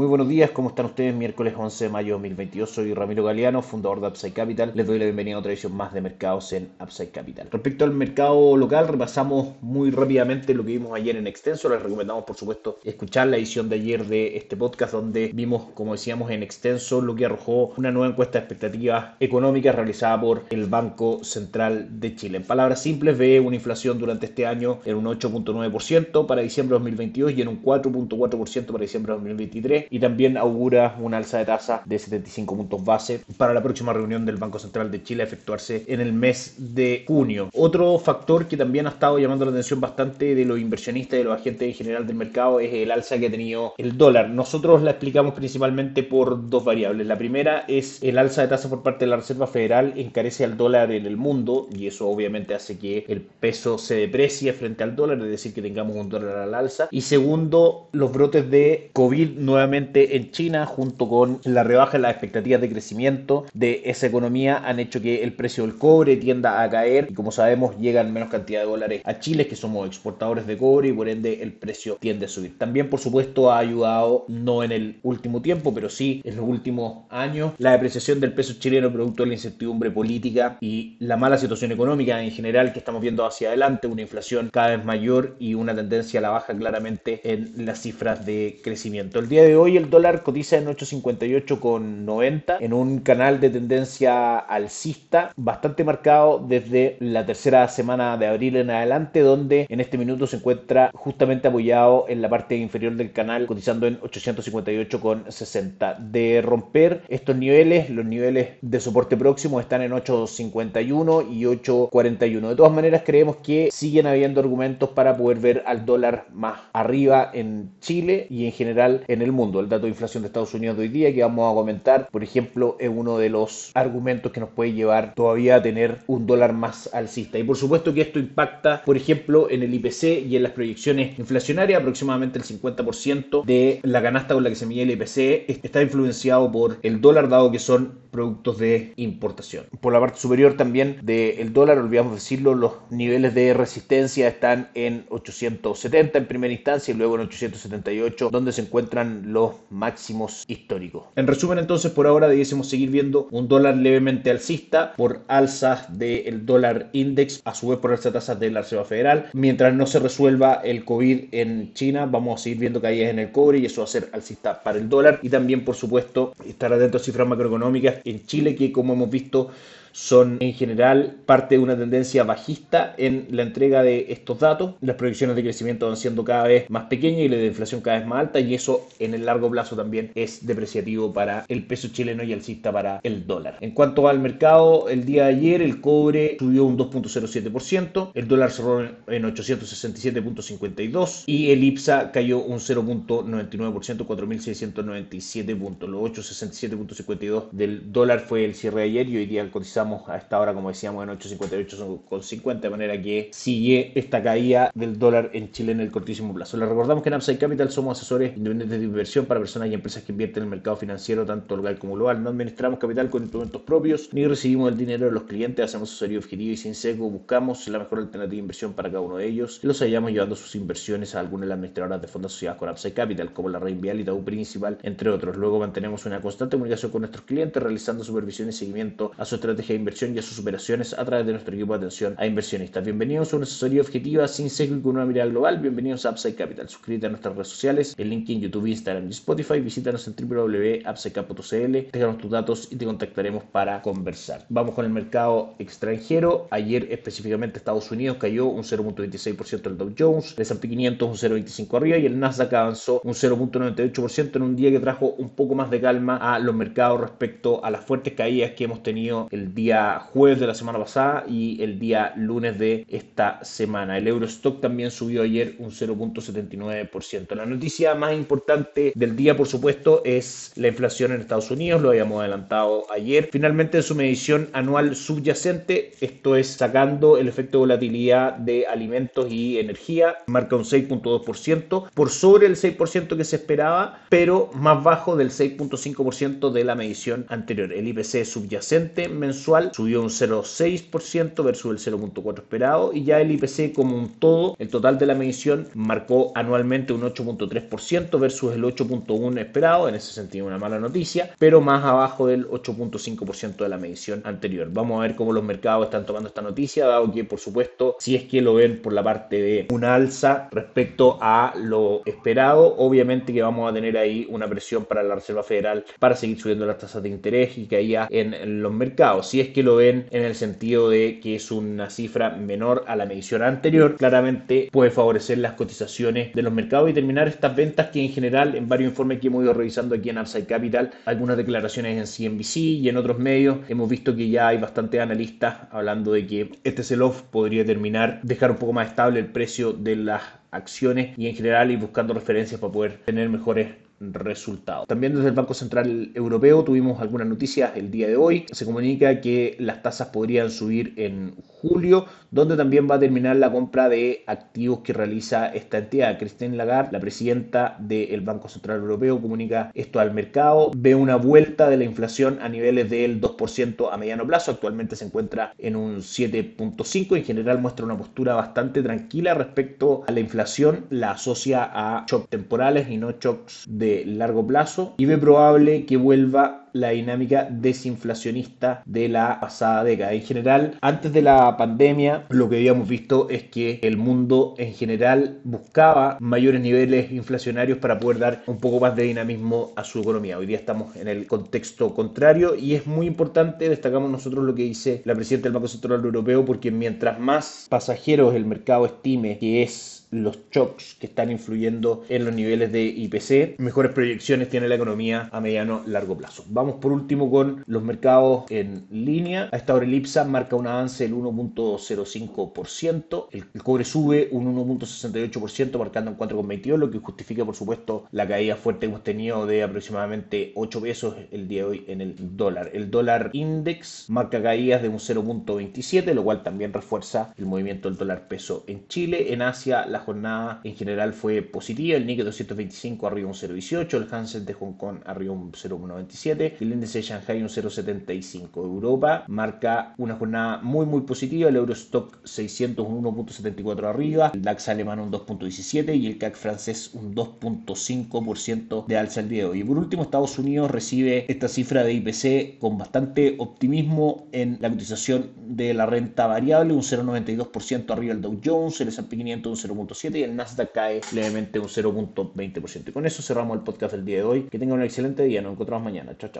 Muy buenos días, ¿cómo están ustedes? Miércoles 11 de mayo de 2022, soy Ramiro Galeano, fundador de Upside Capital. Les doy la bienvenida a otra edición más de mercados en Upside Capital. Respecto al mercado local, repasamos muy rápidamente lo que vimos ayer en extenso. Les recomendamos, por supuesto, escuchar la edición de ayer de este podcast, donde vimos, como decíamos, en extenso lo que arrojó una nueva encuesta de expectativas económicas realizada por el Banco Central de Chile. En palabras simples, ve una inflación durante este año en un 8.9% para diciembre de 2022 y en un 4.4% para diciembre de 2023 y también augura una alza de tasa de 75 puntos base para la próxima reunión del Banco Central de Chile a efectuarse en el mes de junio. Otro factor que también ha estado llamando la atención bastante de los inversionistas y de los agentes en general del mercado es el alza que ha tenido el dólar. Nosotros la explicamos principalmente por dos variables. La primera es el alza de tasa por parte de la Reserva Federal encarece al dólar en el mundo y eso obviamente hace que el peso se deprecie frente al dólar, es decir, que tengamos un dólar al alza. Y segundo, los brotes de COVID nuevamente en China, junto con la rebaja en las expectativas de crecimiento de esa economía, han hecho que el precio del cobre tienda a caer y como sabemos llegan menos cantidad de dólares a Chile, que somos exportadores de cobre y por ende el precio tiende a subir. También por supuesto ha ayudado, no en el último tiempo, pero sí en los últimos años, la depreciación del peso chileno producto de la incertidumbre política y la mala situación económica en general que estamos viendo hacia adelante, una inflación cada vez mayor y una tendencia a la baja claramente en las cifras de crecimiento. El día de hoy el dólar cotiza en 858,90 en un canal de tendencia alcista bastante marcado desde la tercera semana de abril en adelante, donde en este minuto se encuentra justamente apoyado en la parte inferior del canal, cotizando en 858,60. De romper estos niveles, los niveles de soporte próximo están en 851 y 841. De todas maneras, creemos que siguen habiendo argumentos para poder ver al dólar más arriba en Chile y en general en el mundo el dato de inflación de Estados Unidos de hoy día que vamos a comentar, por ejemplo, es uno de los argumentos que nos puede llevar todavía a tener un dólar más alcista. Y por supuesto que esto impacta, por ejemplo, en el IPC y en las proyecciones inflacionarias, aproximadamente el 50% de la canasta con la que se mide el IPC está influenciado por el dólar, dado que son productos de importación. Por la parte superior también del dólar, olvidamos decirlo, los niveles de resistencia están en 870 en primera instancia y luego en 878, donde se encuentran los máximos históricos. En resumen, entonces, por ahora debiésemos seguir viendo un dólar levemente alcista por alzas del dólar index, a su vez por alzas tasas de la Reserva Federal. Mientras no se resuelva el COVID en China, vamos a seguir viendo caídas en el cobre y eso va a ser alcista para el dólar. Y también, por supuesto, estar atentos a cifras macroeconómicas en Chile que, como hemos visto, son en general parte de una tendencia bajista en la entrega de estos datos. Las proyecciones de crecimiento van siendo cada vez más pequeñas y la de inflación cada vez más alta y eso en el largo plazo también es depreciativo para el peso chileno y alcista para el dólar. En cuanto al mercado, el día de ayer el cobre subió un 2.07%, el dólar cerró en 867.52 y el IPSA cayó un 0.99%, 4.697 puntos. Los 867.52 del dólar fue el cierre de ayer y hoy día el cotizado a esta hora, como decíamos, en 8.58 de manera que sigue esta caída del dólar en Chile en el cortísimo plazo. Les recordamos que en Upside Capital somos asesores independientes de inversión para personas y empresas que invierten en el mercado financiero, tanto local como global. No administramos capital con instrumentos propios, ni recibimos el dinero de los clientes, hacemos asesoría objetiva y sin sesgo, buscamos la mejor alternativa de inversión para cada uno de ellos los hallamos llevando sus inversiones a algunas de las administradoras de fondos asociadas con Upside Capital, como la Reinvial y Itaú Principal, entre otros. Luego mantenemos una constante comunicación con nuestros clientes, realizando supervisión y seguimiento a su estrategia inversión y a sus operaciones a través de nuestro equipo de atención a inversionistas. Bienvenidos a una asesoría objetiva sin sesgo y con una mirada global. Bienvenidos a Upside Capital. Suscríbete a nuestras redes sociales, el link en YouTube, Instagram y Spotify. Visítanos en www.upsidecap.cl, déjanos tus datos y te contactaremos para conversar. Vamos con el mercado extranjero. Ayer específicamente Estados Unidos cayó un 0.26% el Dow Jones, el S&P 500 un 0.25 arriba y el Nasdaq avanzó un 0.98% en un día que trajo un poco más de calma a los mercados respecto a las fuertes caídas que hemos tenido el día día jueves de la semana pasada y el día lunes de esta semana. El Eurostock también subió ayer un 0.79%. La noticia más importante del día, por supuesto, es la inflación en Estados Unidos, lo habíamos adelantado ayer. Finalmente, en su medición anual subyacente, esto es sacando el efecto de volatilidad de alimentos y energía, marca un 6.2%, por sobre el 6% que se esperaba, pero más bajo del 6.5% de la medición anterior. El IPC subyacente mensual subió un 0.6% versus el 0.4% esperado y ya el IPC como un todo, el total de la medición, marcó anualmente un 8.3% versus el 8.1% esperado, en ese sentido una mala noticia, pero más abajo del 8.5% de la medición anterior. Vamos a ver cómo los mercados están tomando esta noticia, dado que por supuesto si es que lo ven por la parte de una alza respecto a lo esperado, obviamente que vamos a tener ahí una presión para la Reserva Federal para seguir subiendo las tasas de interés y haya en los mercados. Si es que lo ven en el sentido de que es una cifra menor a la medición anterior, claramente puede favorecer las cotizaciones de los mercados y terminar estas ventas que en general en varios informes que hemos ido revisando aquí en Upside Capital, algunas declaraciones en CNBC y en otros medios, hemos visto que ya hay bastantes analistas hablando de que este sell-off podría terminar, dejar un poco más estable el precio de las acciones y en general ir buscando referencias para poder tener mejores resultados. También desde el Banco Central Europeo tuvimos algunas noticias el día de hoy. Se comunica que las tasas podrían subir en julio, donde también va a terminar la compra de activos que realiza esta entidad. Christine Lagarde, la presidenta del Banco Central Europeo, comunica esto al mercado. Ve una vuelta de la inflación a niveles del 2% a mediano plazo. Actualmente se encuentra en un 7.5. En general muestra una postura bastante tranquila respecto a la inflación. La asocia a shocks temporales y no shocks de largo plazo. Y ve probable que vuelva la dinámica desinflacionista de la pasada década. En general, antes de la pandemia, lo que habíamos visto es que el mundo en general buscaba mayores niveles inflacionarios para poder dar un poco más de dinamismo a su economía. Hoy día estamos en el contexto contrario y es muy importante, destacamos nosotros lo que dice la presidenta del Banco Central Europeo, porque mientras más pasajeros el mercado estime que es los shocks que están influyendo en los niveles de IPC, mejores proyecciones tiene la economía a mediano largo plazo. Vamos por último con los mercados en línea. A esta hora el IPSA marca un avance del 1.05%, el, cobre sube un 1.68% marcando en 4.22, lo que justifica por supuesto la caída fuerte que hemos tenido de aproximadamente 8 pesos el día de hoy en el dólar. El dólar index marca caídas de un 0.27, lo cual también refuerza el movimiento del dólar peso en Chile. En Asia la jornada en general fue positiva. El Nikkei 225 arriba un 0,18, el Hansen de Hong Kong arriba un 0,97, el índice de Shanghai un 0,75. Europa marca una jornada muy muy positiva, el Eurostock 600 un 1,74 arriba, el DAX alemán un 2,17 y el CAC francés un 2,5% de alza el día de hoy. Y por último, Estados Unidos recibe esta cifra de IPC con bastante optimismo en la cotización de la renta variable, un 0,92% arriba el Dow Jones, el S&P 500 un 0,1 y el Nasdaq cae levemente un 0.20%. Y con eso cerramos el podcast del día de hoy. Que tengan un excelente día. Nos encontramos mañana. Chao, chao.